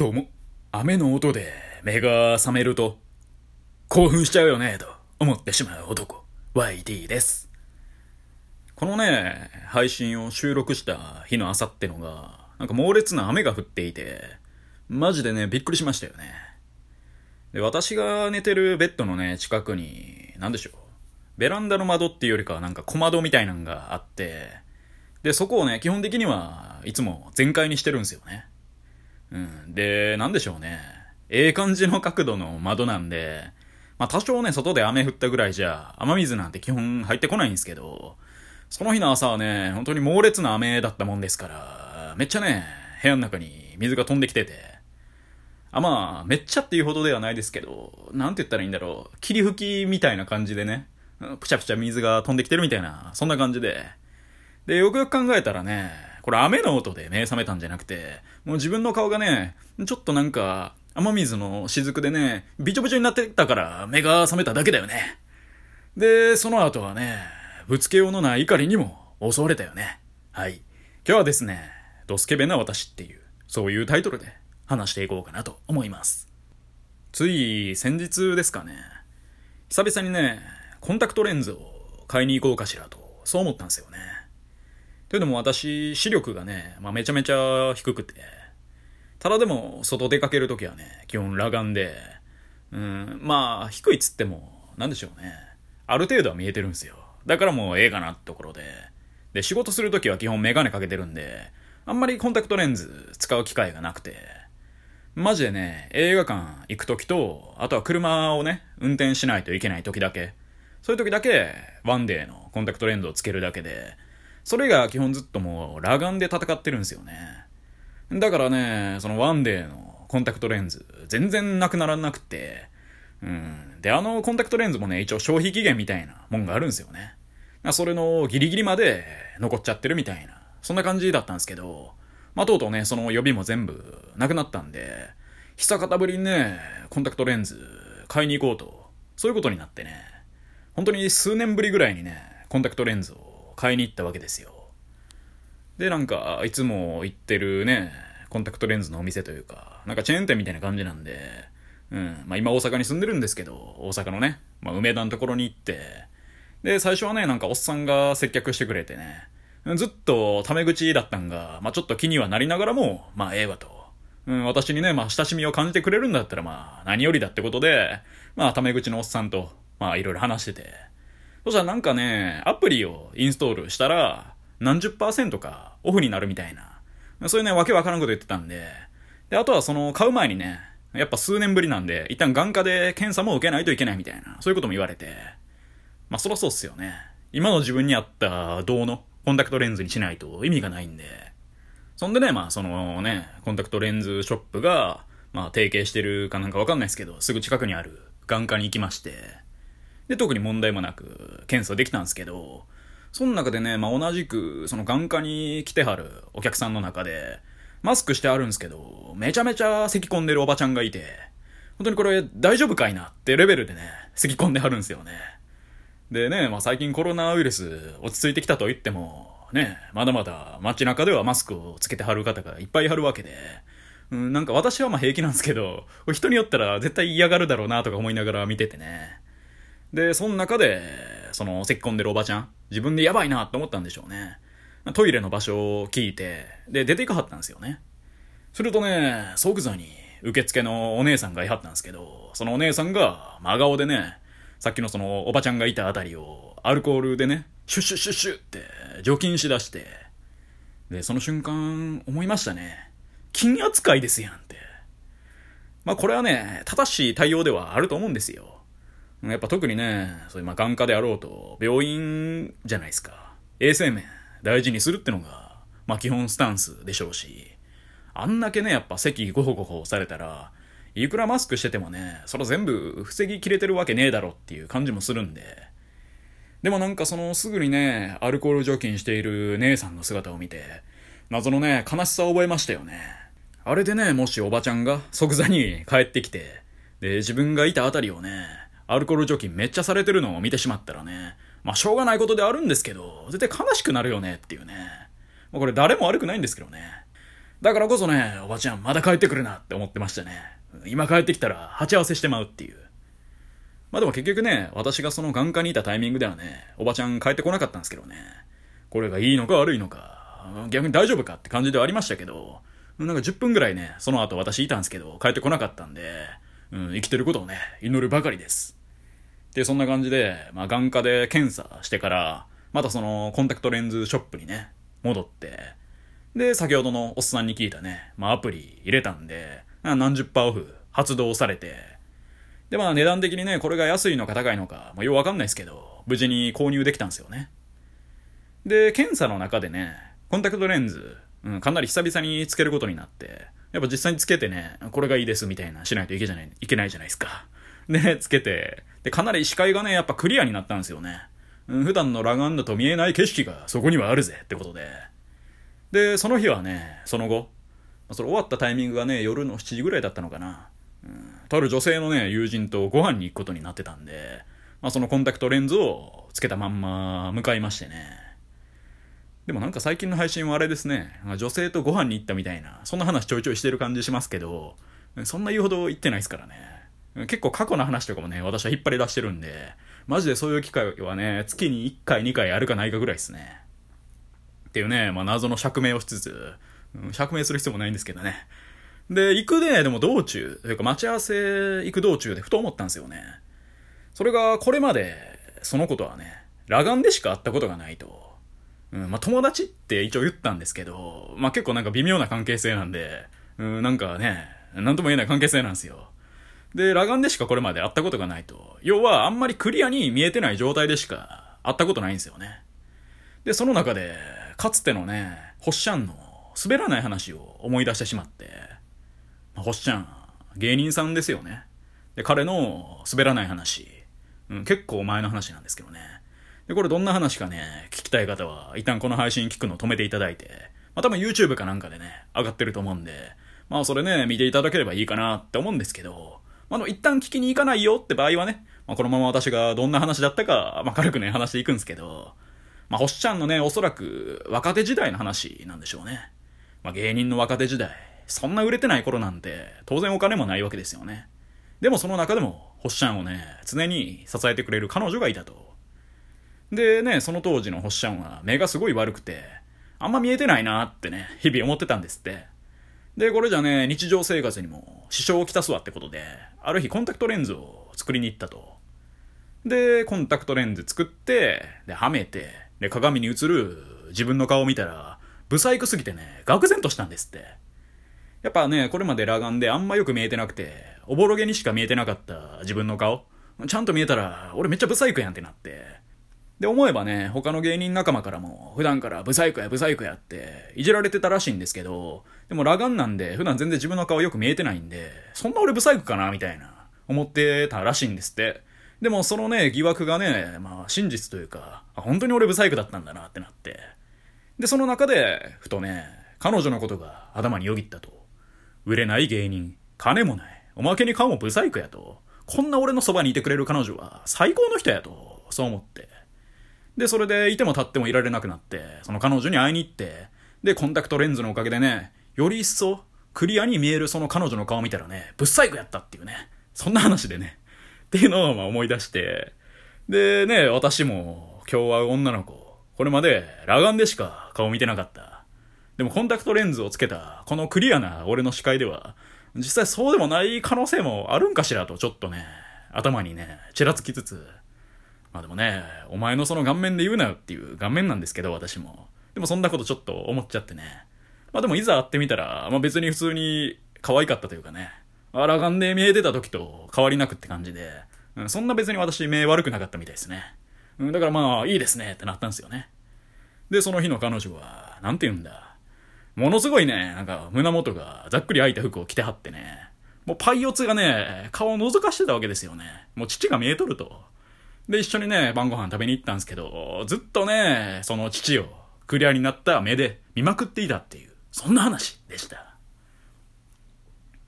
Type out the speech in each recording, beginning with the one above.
どうも、雨の音で目が覚めると、興奮しちゃうよね、と思ってしまう男、YT です。このね、配信を収録した日の朝ってのが、なんか猛烈な雨が降っていて、マジでね、びっくりしましたよね。で、私が寝てるベッドのね、近くに、なんでしょう。ベランダの窓っていうよりかはなんか小窓みたいなのがあって、で、そこをね、基本的にはいつも全開にしてるんですよね。うん。で、なんでしょうね。ええ感じの角度の窓なんで、まあ多少ね、外で雨降ったぐらいじゃ、雨水なんて基本入ってこないんですけど、その日の朝はね、本当に猛烈な雨だったもんですから、めっちゃね、部屋の中に水が飛んできてて、あ、まあ、めっちゃっていうほどではないですけど、なんて言ったらいいんだろう、霧吹きみたいな感じでね、ぷちゃぷちゃ水が飛んできてるみたいな、そんな感じで。で、よくよく考えたらね、これ雨の音で目覚めたんじゃなくて、もう自分の顔がね、ちょっとなんか、雨水の雫でね、びちょびちょになってたから目が覚めただけだよね。で、その後はね、ぶつけようのない怒りにも襲われたよね。はい。今日はですね、ドスケベな私っていう、そういうタイトルで話していこうかなと思います。つい先日ですかね、久々にね、コンタクトレンズを買いに行こうかしらと、そう思ったんですよね。というのも私、視力がね、まあ、めちゃめちゃ低くて、ただでも外出かけるときはね、基本裸眼で、うん、まあ、低いっつっても、なんでしょうね。ある程度は見えてるんですよ。だからもうええかなってところで。で、仕事するときは基本メガネかけてるんで、あんまりコンタクトレンズ使う機会がなくて、マジでね、映画館行くときと、あとは車をね、運転しないといけないときだけ、そういうときだけ、ワンデーのコンタクトレンズをつけるだけで、それが基本ずっともう裸眼で戦ってるんですよね。だからね、そのワンデーのコンタクトレンズ、全然なくならなくて、うん。で、あのコンタクトレンズもね、一応消費期限みたいなもんがあるんですよね。それのギリギリまで残っちゃってるみたいな、そんな感じだったんですけど、まあ、とうとうね、その予備も全部なくなったんで、久方ぶりにね、コンタクトレンズ買いに行こうと、そういうことになってね、本当に数年ぶりぐらいにね、コンタクトレンズを買いに行ったわけですよ。で、なんか、いつも行ってるね、コンタクトレンズのお店というか、なんかチェーン店みたいな感じなんで、うん、まあ今大阪に住んでるんですけど、大阪のね、まあ梅田のところに行って、で、最初はね、なんかおっさんが接客してくれてね、ずっとタメ口だったんが、まあちょっと気にはなりながらも、まあええわと。うん、私にね、まあ親しみを感じてくれるんだったらまあ何よりだってことで、まあタメ口のおっさんと、まあいろいろ話してて、そしたらなんかね、アプリをインストールしたら、何十パーセントかオフになるみたいな。そういうね、わけわからんこと言ってたんで。で、あとはその、買う前にね、やっぱ数年ぶりなんで、一旦眼科で検査も受けないといけないみたいな、そういうことも言われて。まあ、そらそうっすよね。今の自分に合った銅のコンタクトレンズにしないと意味がないんで。そんでね、まあ、そのね、コンタクトレンズショップが、まあ、提携してるかなんかわかんないですけど、すぐ近くにある眼科に行きまして、で、特に問題もなく検査できたんですけど、その中でね、まあ、同じく、その眼科に来てはるお客さんの中で、マスクしてあるんですけど、めちゃめちゃ咳込んでるおばちゃんがいて、本当にこれ大丈夫かいなってレベルでね、咳込んではるんですよね。でね、まあ、最近コロナウイルス落ち着いてきたと言っても、ね、まだまだ街中ではマスクをつけてはる方がいっぱいはるわけで、うん、なんか私はま平気なんですけど、人によったら絶対嫌がるだろうなとか思いながら見ててね。で、その中で、その、咳込んでるおばちゃん、自分でやばいなって思ったんでしょうね。トイレの場所を聞いて、で、出ていかはったんですよね。するとね、即座に受付のお姉さんがいはったんですけど、そのお姉さんが真顔でね、さっきのそのおばちゃんがいたあたりをアルコールでね、シュッシュッシュッシュって除菌しだして、で、その瞬間思いましたね。金扱いですやんって。まあこれはね、正しい対応ではあると思うんですよ。やっぱ特にね、そういうまあ眼科であろうと、病院じゃないですか。衛生面大事にするってのが、まあ基本スタンスでしょうし、あんだけね、やっぱ席ゴホゴホされたら、いくらマスクしててもね、それ全部防ぎきれてるわけねえだろっていう感じもするんで。でもなんかそのすぐにね、アルコール除菌している姉さんの姿を見て、謎のね、悲しさを覚えましたよね。あれでね、もしおばちゃんが即座に帰ってきて、で、自分がいたあたりをね、アルコール除菌めっちゃされてるのを見てしまったらね、まあしょうがないことであるんですけど、絶対悲しくなるよねっていうね。まあこれ誰も悪くないんですけどね。だからこそね、おばちゃんまだ帰ってくるなって思ってましたね。今帰ってきたら鉢合わせしてまうっていう。まあでも結局ね、私がその眼科にいたタイミングではね、おばちゃん帰ってこなかったんですけどね。これがいいのか悪いのか、逆に大丈夫かって感じではありましたけど、なんか10分ぐらいね、その後私いたんですけど、帰ってこなかったんで、うん、生きてることをね、祈るばかりです。で、そんな感じで、まあ眼科で検査してから、またそのコンタクトレンズショップにね、戻って、で、先ほどのおっさんに聞いたね、まあアプリ入れたんで、何十パーオフ発動されて、で、まあ値段的にね、これが安いのか高いのか、まあようわかんないですけど、無事に購入できたんですよね。で、検査の中でね、コンタクトレンズ、うん、かなり久々につけることになって、やっぱ実際につけてね、これがいいですみたいなしないといけじゃない、いけないじゃないですか。で、つけて、で、かなり視界がね、やっぱクリアになったんですよね。うん、普段の裸眼だと見えない景色がそこにはあるぜってことで。で、その日はね、その後、それ終わったタイミングがね、夜の7時ぐらいだったのかな。うん、とある女性のね、友人とご飯に行くことになってたんで、まあ、そのコンタクトレンズをつけたまんま向かいましてね。でもなんか最近の配信はあれですね、女性とご飯に行ったみたいな、そんな話ちょいちょいしてる感じしますけど、そんな言うほど言ってないですからね。結構過去の話とかもね、私は引っ張り出してるんで、マジでそういう機会はね、月に1回2回あるかないかぐらいですね。っていうね、まあ謎の釈明をしつつ、うん釈明する必要もないんですけどね。で、行くね、でも道中、というか待ち合わせ行く道中でふと思ったんですよね。それが、これまで、そのことはね、裸眼でしか会ったことがないと。うん、まあ友達って一応言ったんですけど、まあ結構なんか微妙な関係性なんで、うん、なんかね、なんとも言えない関係性なんですよ。で、裸眼でしかこれまで会ったことがないと。要は、あんまりクリアに見えてない状態でしか会ったことないんですよね。で、その中で、かつてのね、ホッシャンの滑らない話を思い出してしまって、まあ、ホッシャン、芸人さんですよね。で、彼の滑らない話、うん、結構前の話なんですけどね。で、これどんな話かね、聞きたい方は、一旦この配信聞くの止めていただいて、まあ多分 YouTube かなんかでね、上がってると思うんで、まあそれね、見ていただければいいかなって思うんですけど、まあ、の、一旦聞きに行かないよって場合はね、まあ、このまま私がどんな話だったか、まあ、軽くね、話していくんですけど、まあ、星ちゃんのね、おそらく若手時代の話なんでしょうね。まあ、芸人の若手時代、そんな売れてない頃なんて、当然お金もないわけですよね。でもその中でも、星ちゃんをね、常に支えてくれる彼女がいたと。でね、その当時の星ちゃんは目がすごい悪くて、あんま見えてないなってね、日々思ってたんですって。で、これじゃね、日常生活にも支障をきたすわってことで、ある日コンタクトレンズを作りに行ったと。で、コンタクトレンズ作って、で、はめて、で、鏡に映る自分の顔を見たら、ブサイクすぎてね、愕然としたんですって。やっぱね、これまで裸眼であんまよく見えてなくて、おぼろげにしか見えてなかった自分の顔、ちゃんと見えたら、俺めっちゃブサイクやんってなって。で、思えばね、他の芸人仲間からも、普段からブサイクやブサイクやって、いじられてたらしいんですけど、でも裸眼なんで、普段全然自分の顔よく見えてないんで、そんな俺ブサイクかなみたいな、思ってたらしいんですって。でもそのね、疑惑がね、まあ真実というか、本当に俺ブサイクだったんだなってなって。で、その中で、ふとね、彼女のことが頭によぎったと。売れない芸人、金もない、おまけに顔もブサイクやと。こんな俺のそばにいてくれる彼女は最高の人やと、そう思って。で、それでいても立ってもいられなくなって、その彼女に会いに行って、で、コンタクトレンズのおかげでね、より一層、クリアに見えるその彼女の顔見たらね、ぶっ細工やったっていうね、そんな話でね、っていうのをま思い出して、でね、私も今日会う女の子、これまで裸眼でしか顔見てなかった。でもコンタクトレンズをつけた、このクリアな俺の視界では、実際そうでもない可能性もあるんかしらとちょっとね、頭にね、ちらつきつつ、まあでもね、お前のその顔面で言うなよっていう顔面なんですけど、私も。でもそんなことちょっと思っちゃってね。まあでもいざ会ってみたら、まあ別に普通に可愛かったというかね。あらがんで見えてた時と変わりなくって感じで、うん、そんな別に私目悪くなかったみたいですね。うん、だからまあいいですねってなったんですよね。で、その日の彼女は、なんて言うんだ。ものすごいね、なんか胸元がざっくり開いた服を着てはってね。もうパイオツがね、顔を覗かしてたわけですよね。もう父が見えとると。で、一緒にね、晩ご飯食べに行ったんですけど、ずっとね、その父をクリアになった目で見まくっていたっていう、そんな話でした。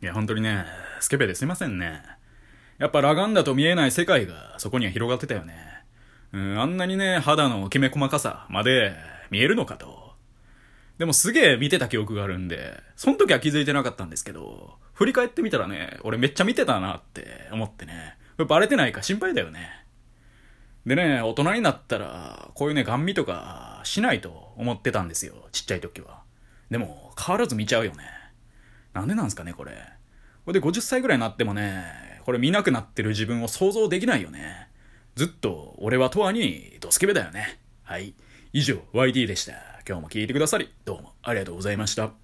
いや、本当にね、スケベですいませんね。やっぱ裸眼だと見えない世界がそこには広がってたよね。うん、あんなにね、肌のきめ細かさまで見えるのかと。でもすげえ見てた記憶があるんで、その時は気づいてなかったんですけど、振り返ってみたらね、俺めっちゃ見てたなって思ってね、バレてないか心配だよね。でね、大人になったら、こういうね、ガン見とかしないと思ってたんですよ、ちっちゃい時は。でも、変わらず見ちゃうよね。なんでなんすかね、これ。これで50歳ぐらいになってもね、これ見なくなってる自分を想像できないよね。ずっと、俺はとわにドスケベだよね。はい。以上、YD でした。今日も聞いてくださり、どうもありがとうございました。